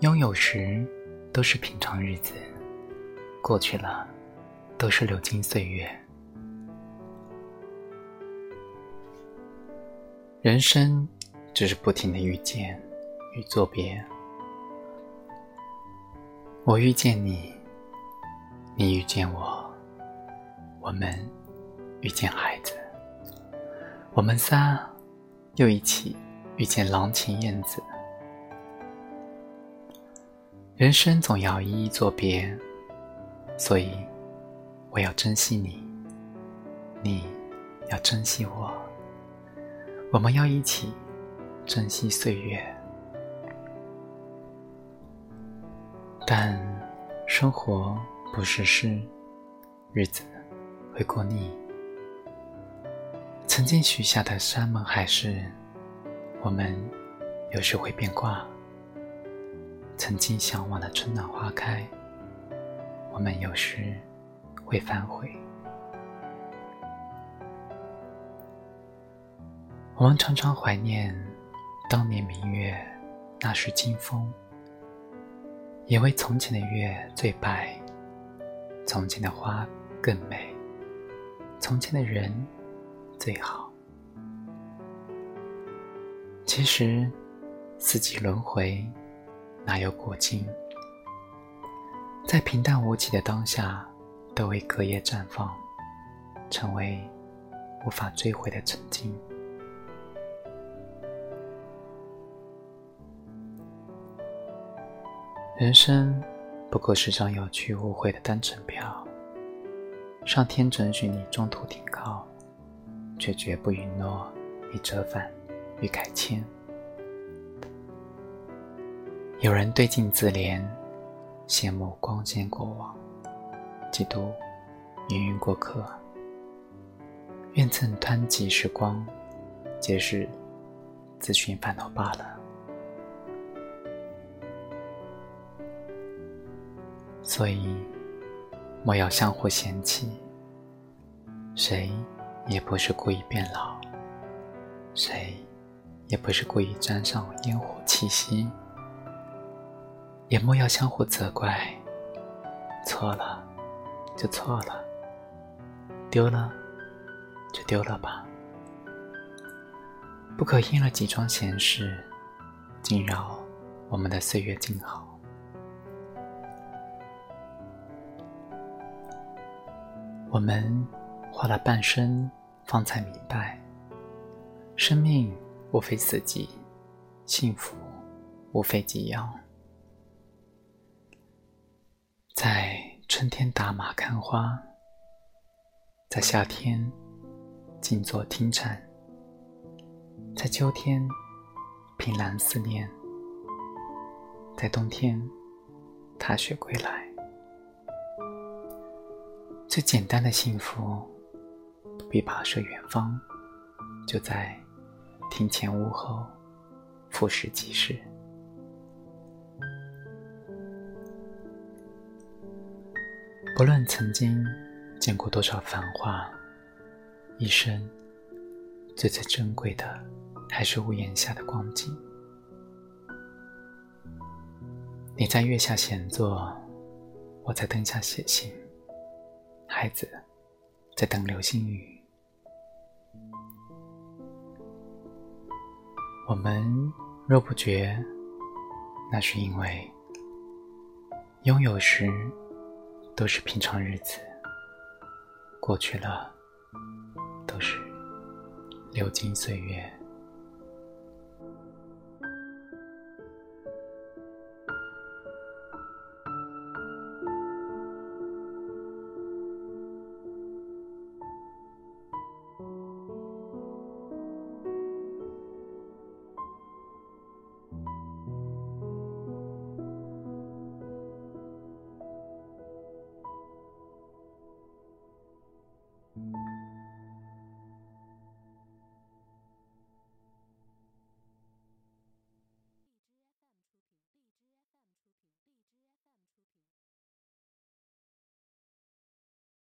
拥有时都是平常日子，过去了都是流金岁月。人生只是不停的遇见与作别。我遇见你，你遇见我，我们遇见孩子，我们仨又一起遇见郎情燕子。人生总要一一作别，所以我要珍惜你，你要珍惜我，我们要一起珍惜岁月。但生活不是诗，日子会过腻。曾经许下的山盟海誓，我们有时会变卦。曾经向往的春暖花开，我们有时会反悔。我们常常怀念当年明月，那时清风，也为从前的月最白，从前的花更美，从前的人最好。其实，四季轮回。哪有过境？在平淡无奇的当下，都会隔夜绽放，成为无法追回的曾经。人生不过是张有去无回的单程票，上天准许你中途停靠，却绝不允诺你折返与改签。有人对镜自怜，羡慕光鲜过往，嫉妒芸芸过客。愿赠湍急时光，皆是自寻烦恼罢了。所以，莫要相互嫌弃。谁也不是故意变老，谁也不是故意沾上烟火气息。也莫要相互责怪，错了就错了，丢了就丢了吧，不可因了几桩闲事，惊扰我们的岁月静好。我们花了半生，方才明白，生命无非四季，幸福无非几样。在春天打马看花，在夏天静坐听蝉，在秋天凭栏思念，在冬天踏雪归来。最简单的幸福，不必跋涉远方，就在庭前屋后，俯视即是。不论曾经见过多少繁华，一生最最珍贵的，还是屋檐下的光景。你在月下闲坐，我在灯下写信，孩子在等流星雨。我们若不觉，那是因为拥有时。都是平常日子，过去了，都是流金岁月。